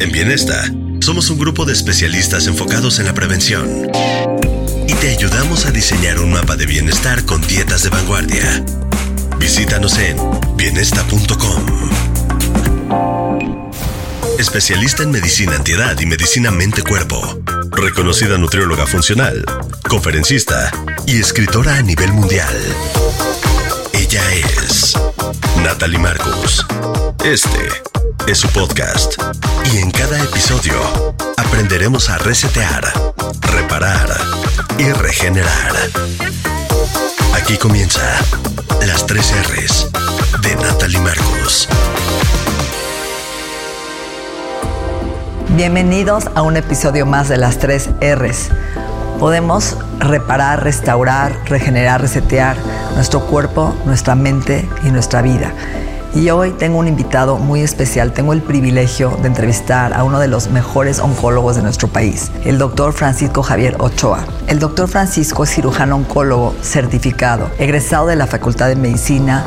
En Bienesta, somos un grupo de especialistas enfocados en la prevención y te ayudamos a diseñar un mapa de bienestar con dietas de vanguardia. Visítanos en bienesta.com. Especialista en medicina antiedad y medicina mente-cuerpo. Reconocida nutrióloga funcional, conferencista y escritora a nivel mundial. Ella es Natalie Marcus. Este es su podcast. Y en cada episodio aprenderemos a resetear, reparar y regenerar. Aquí comienza las tres R's de Natalie Marcus. Bienvenidos a un episodio más de las tres R's. Podemos reparar, restaurar, regenerar, resetear nuestro cuerpo, nuestra mente y nuestra vida. Y hoy tengo un invitado muy especial. Tengo el privilegio de entrevistar a uno de los mejores oncólogos de nuestro país, el doctor Francisco Javier Ochoa. El doctor Francisco es cirujano oncólogo certificado, egresado de la Facultad de Medicina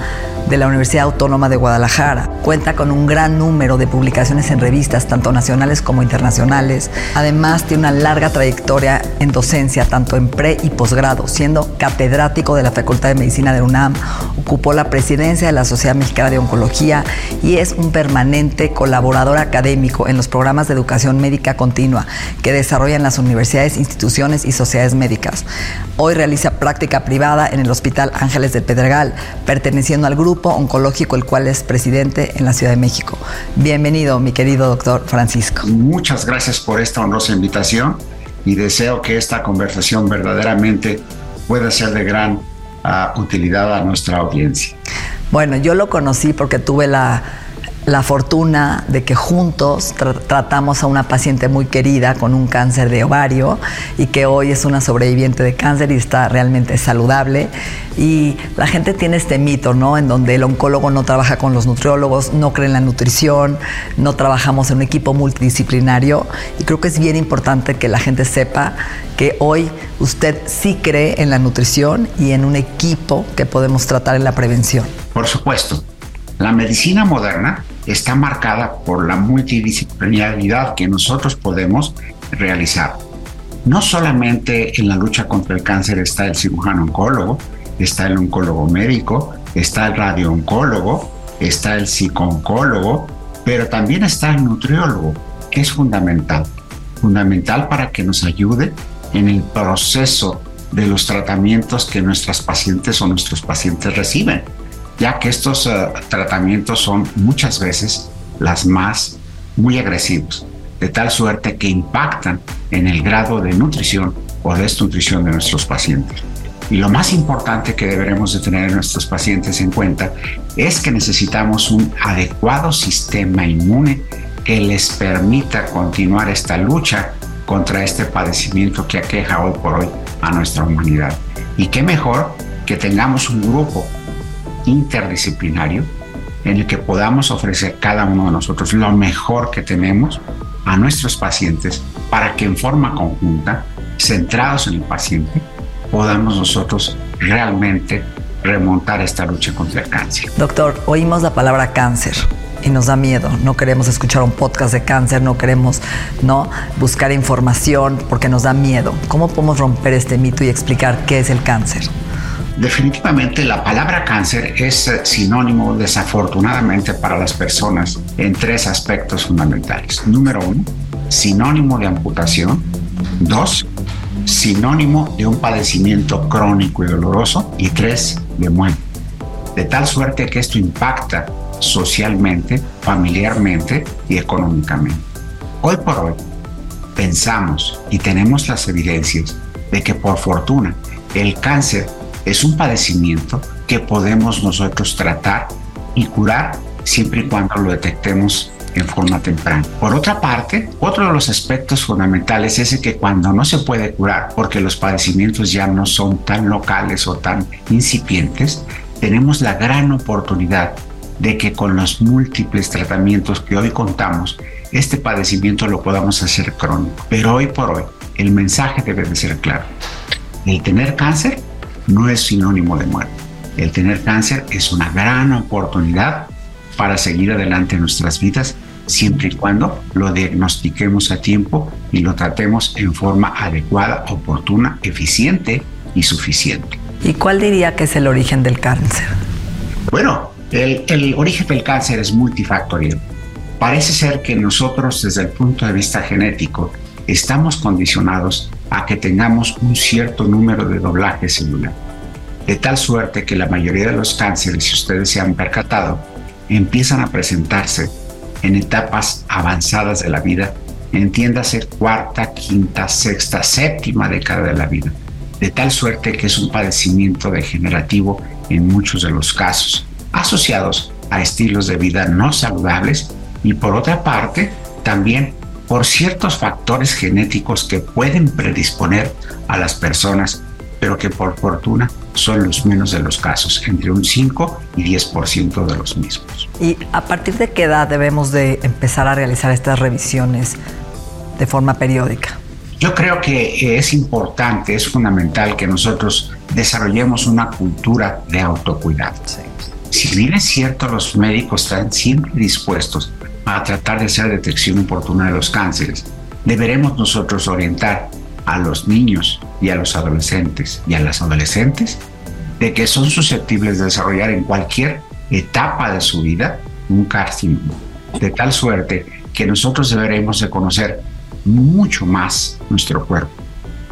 de la Universidad Autónoma de Guadalajara. Cuenta con un gran número de publicaciones en revistas, tanto nacionales como internacionales. Además, tiene una larga trayectoria en docencia, tanto en pre y posgrado, siendo catedrático de la Facultad de Medicina de UNAM. Ocupó la presidencia de la Sociedad Mexicana de Oncología y es un permanente colaborador académico en los programas de educación médica continua que desarrollan las universidades, instituciones y sociedades médicas. Hoy realiza práctica privada en el Hospital Ángeles del Pedregal, perteneciendo al grupo oncológico, el cual es presidente en la Ciudad de México. Bienvenido, mi querido doctor Francisco. Muchas gracias por esta honrosa invitación y deseo que esta conversación verdaderamente pueda ser de gran uh, utilidad a nuestra audiencia. Bueno, yo lo conocí porque tuve la la fortuna de que juntos tra tratamos a una paciente muy querida con un cáncer de ovario y que hoy es una sobreviviente de cáncer y está realmente saludable. Y la gente tiene este mito, ¿no? En donde el oncólogo no trabaja con los nutriólogos, no cree en la nutrición, no trabajamos en un equipo multidisciplinario. Y creo que es bien importante que la gente sepa que hoy usted sí cree en la nutrición y en un equipo que podemos tratar en la prevención. Por supuesto. La medicina moderna está marcada por la multidisciplinaridad que nosotros podemos realizar. No solamente en la lucha contra el cáncer está el cirujano oncólogo, está el oncólogo médico, está el radiooncólogo, está el psicooncólogo, pero también está el nutriólogo, que es fundamental. Fundamental para que nos ayude en el proceso de los tratamientos que nuestras pacientes o nuestros pacientes reciben ya que estos uh, tratamientos son muchas veces las más muy agresivos, de tal suerte que impactan en el grado de nutrición o desnutrición de nuestros pacientes. Y lo más importante que deberemos de tener nuestros pacientes en cuenta es que necesitamos un adecuado sistema inmune que les permita continuar esta lucha contra este padecimiento que aqueja hoy por hoy a nuestra humanidad. Y qué mejor que tengamos un grupo interdisciplinario en el que podamos ofrecer cada uno de nosotros lo mejor que tenemos a nuestros pacientes para que en forma conjunta, centrados en el paciente, podamos nosotros realmente remontar esta lucha contra el cáncer. Doctor, oímos la palabra cáncer y nos da miedo. No queremos escuchar un podcast de cáncer, no queremos no buscar información porque nos da miedo. ¿Cómo podemos romper este mito y explicar qué es el cáncer? Definitivamente la palabra cáncer es eh, sinónimo desafortunadamente para las personas en tres aspectos fundamentales. Número uno, sinónimo de amputación. Dos, sinónimo de un padecimiento crónico y doloroso. Y tres, de muerte. De tal suerte que esto impacta socialmente, familiarmente y económicamente. Hoy por hoy pensamos y tenemos las evidencias de que por fortuna el cáncer es un padecimiento que podemos nosotros tratar y curar siempre y cuando lo detectemos en forma temprana. Por otra parte, otro de los aspectos fundamentales es que cuando no se puede curar, porque los padecimientos ya no son tan locales o tan incipientes, tenemos la gran oportunidad de que con los múltiples tratamientos que hoy contamos, este padecimiento lo podamos hacer crónico. Pero hoy por hoy, el mensaje debe de ser claro. El tener cáncer no es sinónimo de muerte. El tener cáncer es una gran oportunidad para seguir adelante en nuestras vidas siempre y cuando lo diagnostiquemos a tiempo y lo tratemos en forma adecuada, oportuna, eficiente y suficiente. ¿Y cuál diría que es el origen del cáncer? Bueno, el, el origen del cáncer es multifactorial. Parece ser que nosotros desde el punto de vista genético estamos condicionados a que tengamos un cierto número de doblaje celular. De tal suerte que la mayoría de los cánceres, si ustedes se han percatado, empiezan a presentarse en etapas avanzadas de la vida, entiéndase cuarta, quinta, sexta, séptima década de la vida, de tal suerte que es un padecimiento degenerativo en muchos de los casos, asociados a estilos de vida no saludables y por otra parte también por ciertos factores genéticos que pueden predisponer a las personas, pero que por fortuna son los menos de los casos, entre un 5 y 10% de los mismos. ¿Y a partir de qué edad debemos de empezar a realizar estas revisiones de forma periódica? Yo creo que es importante, es fundamental que nosotros desarrollemos una cultura de autocuidado. Si bien es cierto, los médicos están siempre dispuestos a tratar de hacer detección oportuna de los cánceres, deberemos nosotros orientar a los niños y a los adolescentes y a las adolescentes de que son susceptibles de desarrollar en cualquier etapa de su vida un carcinoma. De tal suerte que nosotros deberemos de conocer mucho más nuestro cuerpo,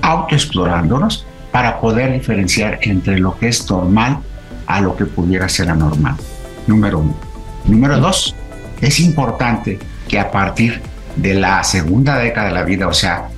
autoexplorándonos para poder diferenciar entre lo que es normal a lo que pudiera ser anormal. Número uno. Número dos, es importante que a partir de la segunda década de la vida, o sea,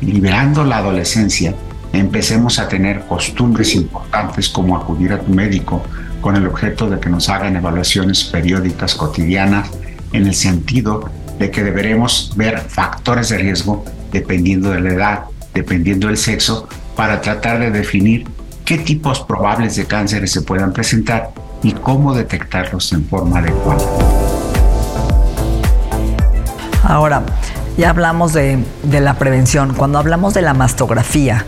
liberando la adolescencia, empecemos a tener costumbres importantes como acudir a tu médico con el objeto de que nos hagan evaluaciones periódicas cotidianas en el sentido de que deberemos ver factores de riesgo dependiendo de la edad, dependiendo del sexo, para tratar de definir qué tipos probables de cánceres se puedan presentar y cómo detectarlos en forma adecuada. Ahora, ya hablamos de, la prevención. Cuando hablamos de la mastografía,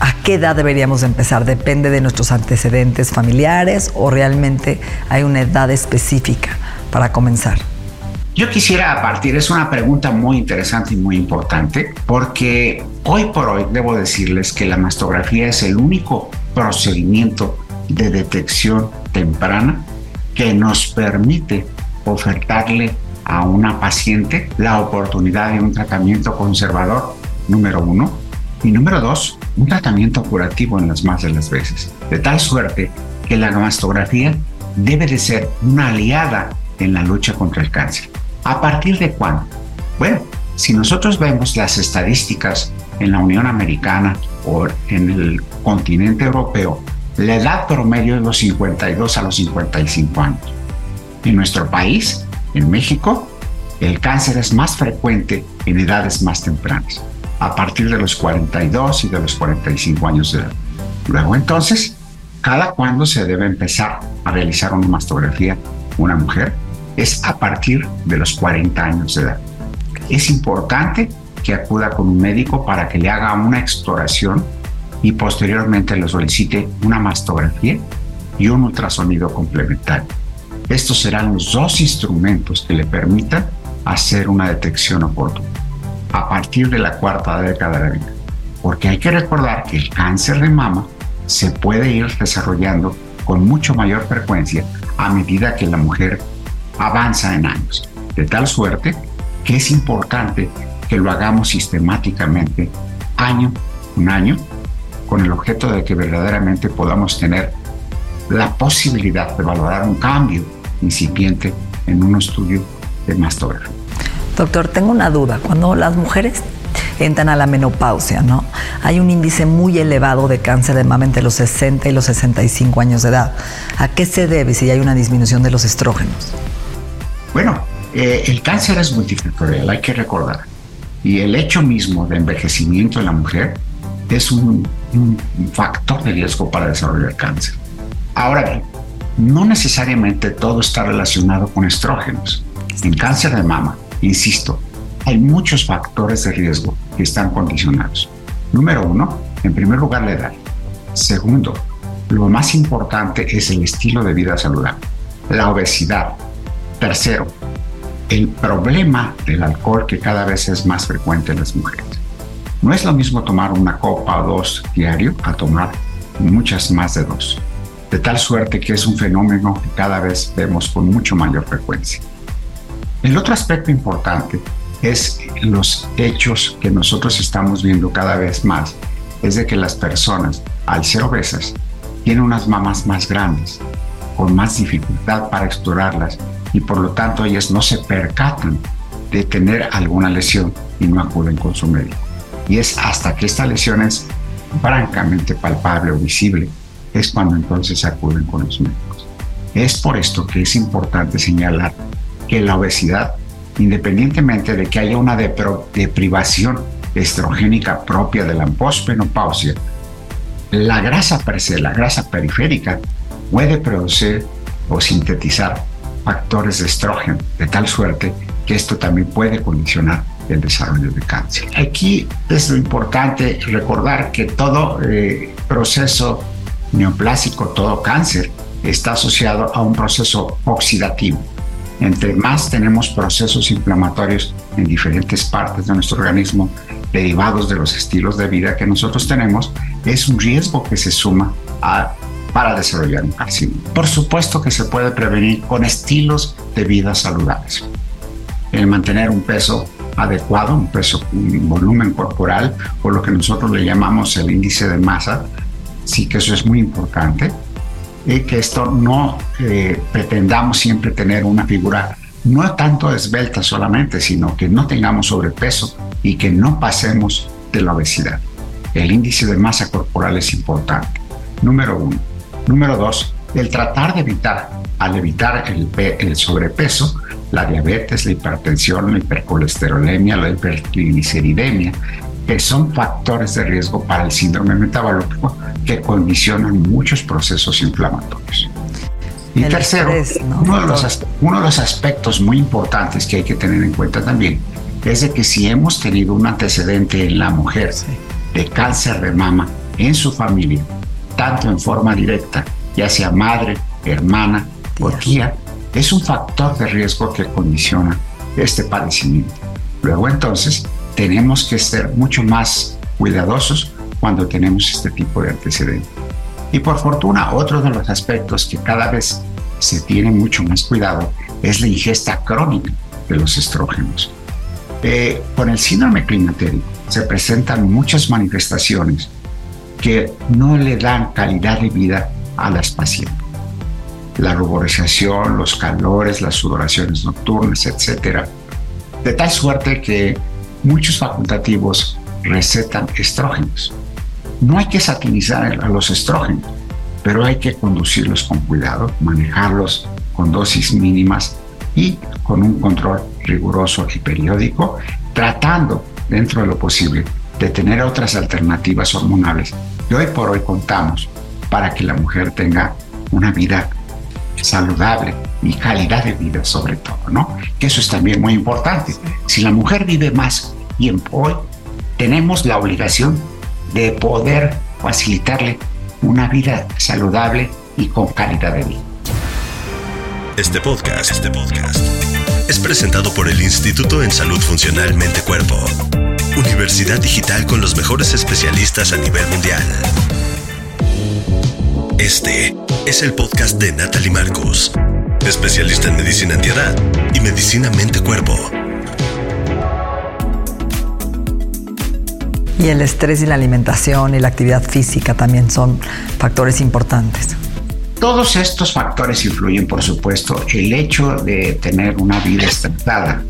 ¿a qué edad deberíamos empezar? ¿Depende de nuestros antecedentes familiares o realmente hay una edad específica para comenzar? Yo quisiera partir, es una pregunta muy interesante y muy importante, porque hoy por hoy debo decirles que la mastografía es el único procedimiento de detección temprana que nos permite ofertarle a una paciente la oportunidad de un tratamiento conservador, número uno, y número dos, un tratamiento curativo en las más de las veces, de tal suerte que la mastografía debe de ser una aliada en la lucha contra el cáncer. ¿A partir de cuándo? Bueno, si nosotros vemos las estadísticas en la Unión Americana o en el continente europeo, la edad promedio es los 52 a los 55 años. En nuestro país, en México, el cáncer es más frecuente en edades más tempranas, a partir de los 42 y de los 45 años de edad. Luego entonces, cada cuándo se debe empezar a realizar una mastografía una mujer es a partir de los 40 años de edad. Es importante que acuda con un médico para que le haga una exploración y posteriormente le solicite una mastografía y un ultrasonido complementario. Estos serán los dos instrumentos que le permitan hacer una detección oportuna a partir de la cuarta década de vida. Porque hay que recordar que el cáncer de mama se puede ir desarrollando con mucho mayor frecuencia a medida que la mujer avanza en años. De tal suerte que es importante que lo hagamos sistemáticamente año un año con el objeto de que verdaderamente podamos tener la posibilidad de valorar un cambio incipiente en un estudio de mastografía. Doctor, tengo una duda. Cuando las mujeres entran a la menopausia, ¿no? Hay un índice muy elevado de cáncer de mama entre los 60 y los 65 años de edad. ¿A qué se debe si hay una disminución de los estrógenos? Bueno, eh, el cáncer es multifactorial, hay que recordar. Y el hecho mismo de envejecimiento en la mujer es un, un factor de riesgo para desarrollar cáncer. Ahora bien, no necesariamente todo está relacionado con estrógenos. En cáncer de mama, insisto, hay muchos factores de riesgo que están condicionados. Número uno, en primer lugar, la edad. Segundo, lo más importante es el estilo de vida saludable, la obesidad. Tercero, el problema del alcohol que cada vez es más frecuente en las mujeres. No es lo mismo tomar una copa o dos diario a tomar muchas más de dos de tal suerte que es un fenómeno que cada vez vemos con mucho mayor frecuencia. El otro aspecto importante es los hechos que nosotros estamos viendo cada vez más, es de que las personas, al ser obesas, tienen unas mamas más grandes, con más dificultad para explorarlas y por lo tanto ellas no se percatan de tener alguna lesión y no acuden con su médico. Y es hasta que esta lesión es francamente palpable o visible es cuando entonces acuden con los médicos. Es por esto que es importante señalar que la obesidad, independientemente de que haya una deprivación estrogénica propia de la posmenopausia, la grasa per la grasa periférica, puede producir o sintetizar factores de estrógeno, de tal suerte que esto también puede condicionar el desarrollo de cáncer. Aquí es importante recordar que todo eh, proceso neoplásico, todo cáncer, está asociado a un proceso oxidativo. Entre más tenemos procesos inflamatorios en diferentes partes de nuestro organismo derivados de los estilos de vida que nosotros tenemos, es un riesgo que se suma para desarrollar un carcinoma. Por supuesto que se puede prevenir con estilos de vida saludables. El mantener un peso adecuado, un peso, un volumen corporal, o lo que nosotros le llamamos el índice de masa, sí que eso es muy importante, y que esto no eh, pretendamos siempre tener una figura no tanto esbelta solamente, sino que no tengamos sobrepeso y que no pasemos de la obesidad. El índice de masa corporal es importante, número uno. Número dos, el tratar de evitar, al evitar el, el sobrepeso, la diabetes, la hipertensión, la hipercolesterolemia, la hipertrigliceridemia, que son factores de riesgo para el síndrome metabólico que condicionan muchos procesos inflamatorios. Y tercero, uno, de los, uno, de los, aspectos muy importantes que hay que tener en cuenta también es de que si hemos tenido un antecedente en la mujer de cáncer de mama en su familia, tanto en forma directa, ya sea madre, hermana o tía, es un factor de riesgo que condiciona este padecimiento. Luego entonces tenemos que ser mucho más cuidadosos cuando tenemos este tipo de antecedentes. Y por fortuna, otro de los aspectos que cada vez se tiene mucho más cuidado es la ingesta crónica de los estrógenos. Eh, con el síndrome climatérico se presentan muchas manifestaciones que no le dan calidad de vida a las pacientes. La ruborización, los calores, las sudoraciones nocturnas, etc. De tal suerte que muchos facultativos recetan estrógenos. No hay que satinizar a los estrógenos, pero hay que conducirlos con cuidado, manejarlos con dosis mínimas y con un control riguroso y periódico, tratando, dentro de lo posible, de tener otras alternativas hormonales que hoy por hoy contamos para que la mujer tenga una vida saludable y calidad de vida sobre todo, ¿no? Que eso es también muy importante. Si la mujer vive más tiempo hoy, tenemos la obligación de poder facilitarle una vida saludable y con calidad de vida. Este podcast, este podcast es presentado por el Instituto en Salud Funcional Mente Cuerpo, Universidad Digital con los mejores especialistas a nivel mundial. Este es el podcast de Natalie Marcos, especialista en medicina antiedad y medicina mente-cuerpo. Y el estrés y la alimentación y la actividad física también son factores importantes. Todos estos factores influyen, por supuesto, el hecho de tener una vida estresada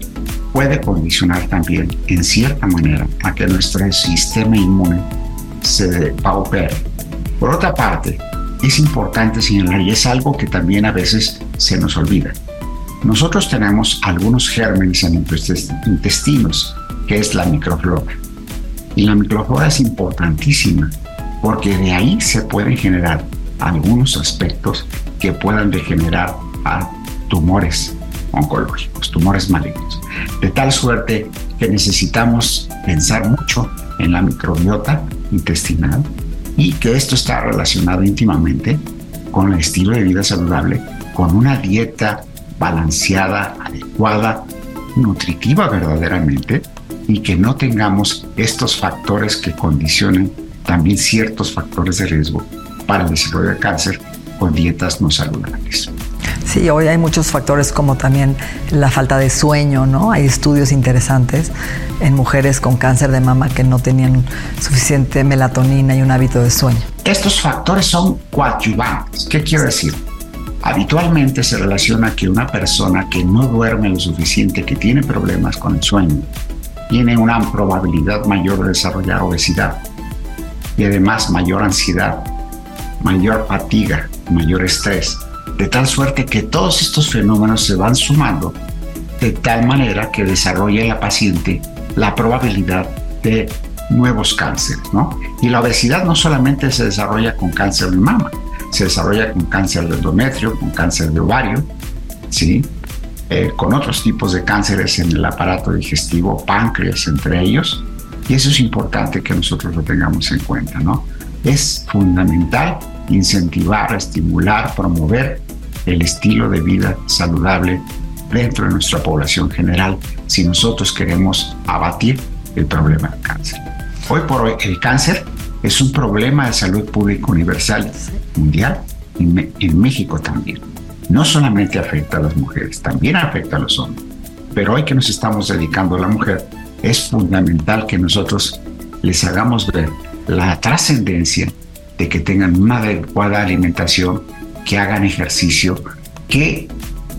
puede condicionar también, en cierta manera, a que nuestro sistema inmune se paupere. Por otra parte, es importante señalar, y es algo que también a veces se nos olvida, nosotros tenemos algunos gérmenes en nuestros intestinos, que es la microflora. Y la microflora es importantísima porque de ahí se pueden generar algunos aspectos que puedan degenerar a tumores oncológicos, tumores malignos. De tal suerte que necesitamos pensar mucho en la microbiota intestinal y que esto está relacionado íntimamente con el estilo de vida saludable, con una dieta balanceada, adecuada, nutritiva verdaderamente, y que no tengamos estos factores que condicionen también ciertos factores de riesgo para el desarrollo de cáncer con dietas no saludables. Sí, hoy hay muchos factores como también la falta de sueño, ¿no? Hay estudios interesantes en mujeres con cáncer de mama que no tenían suficiente melatonina y un hábito de sueño. Estos factores son coadyuvantes. ¿Qué quiero decir? Habitualmente se relaciona que una persona que no duerme lo suficiente, que tiene problemas con el sueño, tiene una probabilidad mayor de desarrollar obesidad y además mayor ansiedad, mayor fatiga, mayor estrés, de tal suerte que todos estos fenómenos se van sumando de tal manera que desarrolle la paciente la probabilidad de nuevos cánceres, ¿no? Y la obesidad no solamente se desarrolla con cáncer de mama, se desarrolla con cáncer de endometrio, con cáncer de ovario, ¿sí? Eh, con otros tipos de cánceres en el aparato digestivo, páncreas entre ellos, y eso es importante que nosotros lo tengamos en cuenta, ¿no? Es fundamental incentivar, estimular, promover el estilo de vida saludable dentro de nuestra población general si nosotros queremos abatir el problema del cáncer. Hoy por hoy el cáncer es un problema de salud pública universal mundial y en México también. No solamente afecta a las mujeres, también afecta a los hombres. Pero hoy que nos estamos dedicando a la mujer, es fundamental que nosotros les hagamos ver la trascendencia de que tengan una adecuada alimentación, que hagan ejercicio, que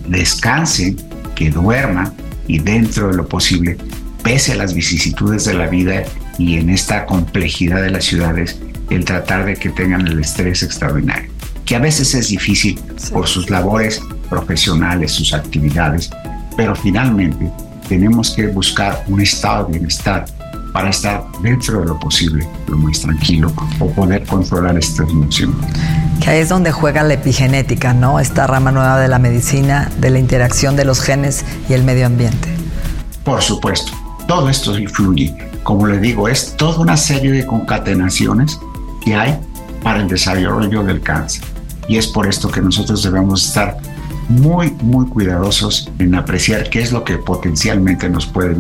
descansen, que duerman y dentro de lo posible, pese a las vicisitudes de la vida y en esta complejidad de las ciudades, el tratar de que tengan el estrés extraordinario, que a veces es difícil por sus labores profesionales, sus actividades, pero finalmente tenemos que buscar un estado de bienestar para estar dentro de lo posible, lo más tranquilo, o poder controlar esta emoción. Que ahí es donde juega la epigenética, ¿no? Esta rama nueva de la medicina, de la interacción de los genes y el medio ambiente. Por supuesto, todo esto influye. Como le digo, es toda una serie de concatenaciones que hay para el desarrollo del cáncer. Y es por esto que nosotros debemos estar muy, muy cuidadosos en apreciar qué es lo que potencialmente nos puede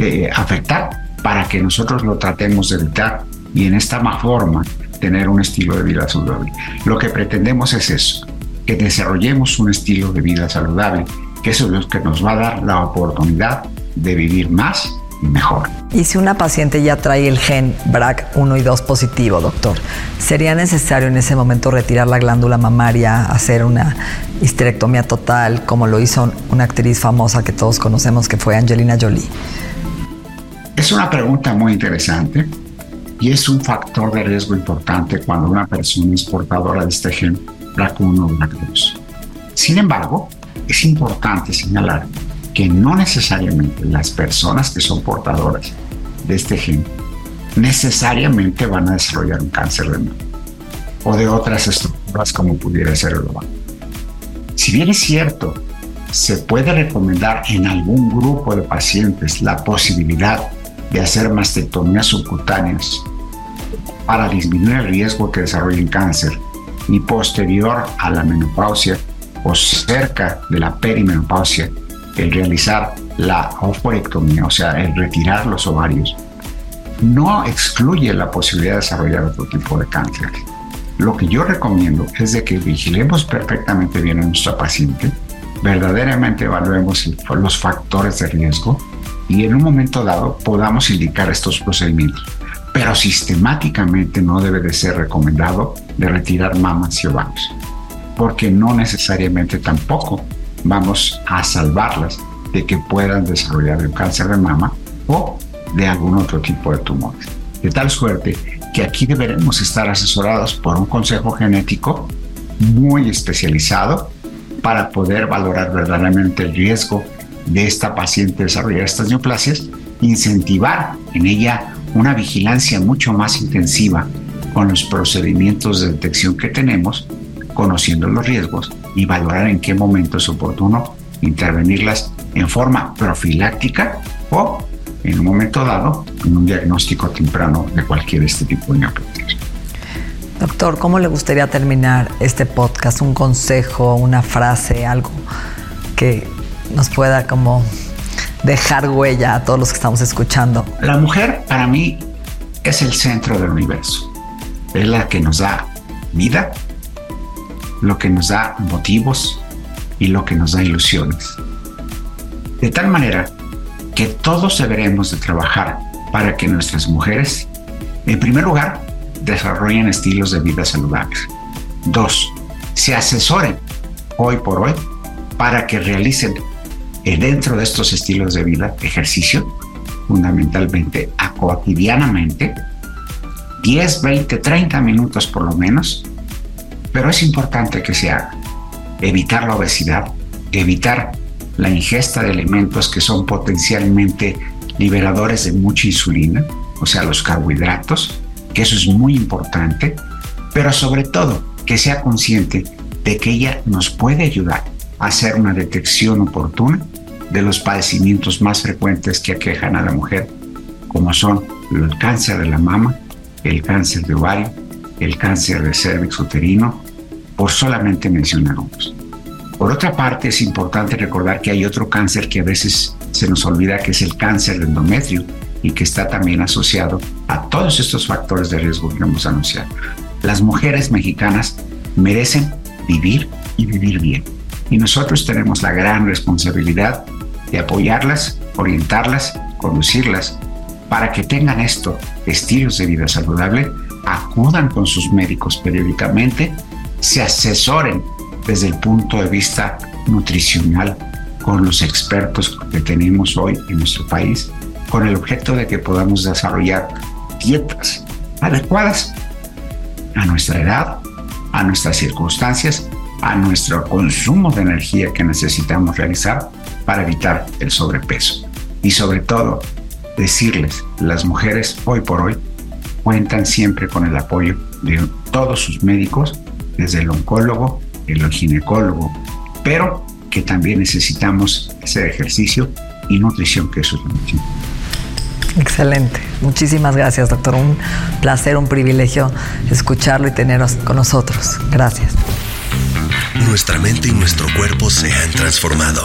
eh, afectar para que nosotros lo tratemos de evitar y en esta forma tener un estilo de vida saludable. Lo que pretendemos es eso, que desarrollemos un estilo de vida saludable, que eso es lo que nos va a dar la oportunidad de vivir más mejor. Y si una paciente ya trae el gen BRAC1 y 2 positivo, doctor, ¿sería necesario en ese momento retirar la glándula mamaria, hacer una histerectomía total, como lo hizo una actriz famosa que todos conocemos que fue Angelina Jolie? Es una pregunta muy interesante y es un factor de riesgo importante cuando una persona es portadora de este gen BRAC1 o BRAC2. Sin embargo, es importante señalar que no necesariamente las personas que son portadoras de este gen necesariamente van a desarrollar un cáncer de mama o de otras estructuras como pudiera ser el ovario. Si bien es cierto, se puede recomendar en algún grupo de pacientes la posibilidad de hacer mastectomías subcutáneas para disminuir el riesgo que desarrollen cáncer y posterior a la menopausia o cerca de la perimenopausia el realizar la ovorectomía, o sea, el retirar los ovarios, no excluye la posibilidad de desarrollar otro tipo de cáncer. Lo que yo recomiendo es de que vigilemos perfectamente bien a nuestra paciente, verdaderamente evaluemos los factores de riesgo y en un momento dado podamos indicar estos procedimientos. Pero sistemáticamente no debe de ser recomendado de retirar mamas y ovarios, porque no necesariamente tampoco vamos a salvarlas de que puedan desarrollar el cáncer de mama o de algún otro tipo de tumores. De tal suerte que aquí deberemos estar asesorados por un consejo genético muy especializado para poder valorar verdaderamente el riesgo de esta paciente desarrollar estas neoplasias, incentivar en ella una vigilancia mucho más intensiva con los procedimientos de detección que tenemos, conociendo los riesgos y valorar en qué momento es oportuno intervenirlas en forma profiláctica o en un momento dado en un diagnóstico temprano de cualquier este tipo de neoplasias. Doctor, ¿cómo le gustaría terminar este podcast? ¿Un consejo, una frase, algo que nos pueda como dejar huella a todos los que estamos escuchando? La mujer para mí es el centro del universo. Es la que nos da vida, lo que nos da motivos y lo que nos da ilusiones. De tal manera que todos deberemos de trabajar para que nuestras mujeres, en primer lugar, desarrollen estilos de vida saludables. Dos, se asesoren hoy por hoy para que realicen eh, dentro de estos estilos de vida ejercicio, fundamentalmente a cotidianamente, 10, 20, 30 minutos por lo menos, pero es importante que se haga. Evitar la obesidad, evitar la ingesta de alimentos que son potencialmente liberadores de mucha insulina, o sea, los carbohidratos, que eso es muy importante, pero sobre todo que sea consciente de que ella nos puede ayudar a hacer una detección oportuna de los padecimientos más frecuentes que aquejan a la mujer, como son el cáncer de la mama, el cáncer de ovario, el cáncer de cervix uterino, por solamente mencionar unos. Por otra parte, es importante recordar que hay otro cáncer que a veces se nos olvida, que es el cáncer de endometrio, y que está también asociado a todos estos factores de riesgo que hemos anunciado. Las mujeres mexicanas merecen vivir y vivir bien. Y nosotros tenemos la gran responsabilidad de apoyarlas, orientarlas, conducirlas para que tengan esto, estilos de vida saludable, acudan con sus médicos periódicamente, se asesoren desde el punto de vista nutricional con los expertos que tenemos hoy en nuestro país con el objeto de que podamos desarrollar dietas adecuadas a nuestra edad, a nuestras circunstancias, a nuestro consumo de energía que necesitamos realizar para evitar el sobrepeso. Y sobre todo, decirles, las mujeres hoy por hoy cuentan siempre con el apoyo de todos sus médicos, desde el oncólogo, el ginecólogo, pero que también necesitamos hacer ejercicio y nutrición, que eso es lo mismo. Excelente. Muchísimas gracias, doctor. Un placer, un privilegio escucharlo y teneros con nosotros. Gracias. Nuestra mente y nuestro cuerpo se han transformado.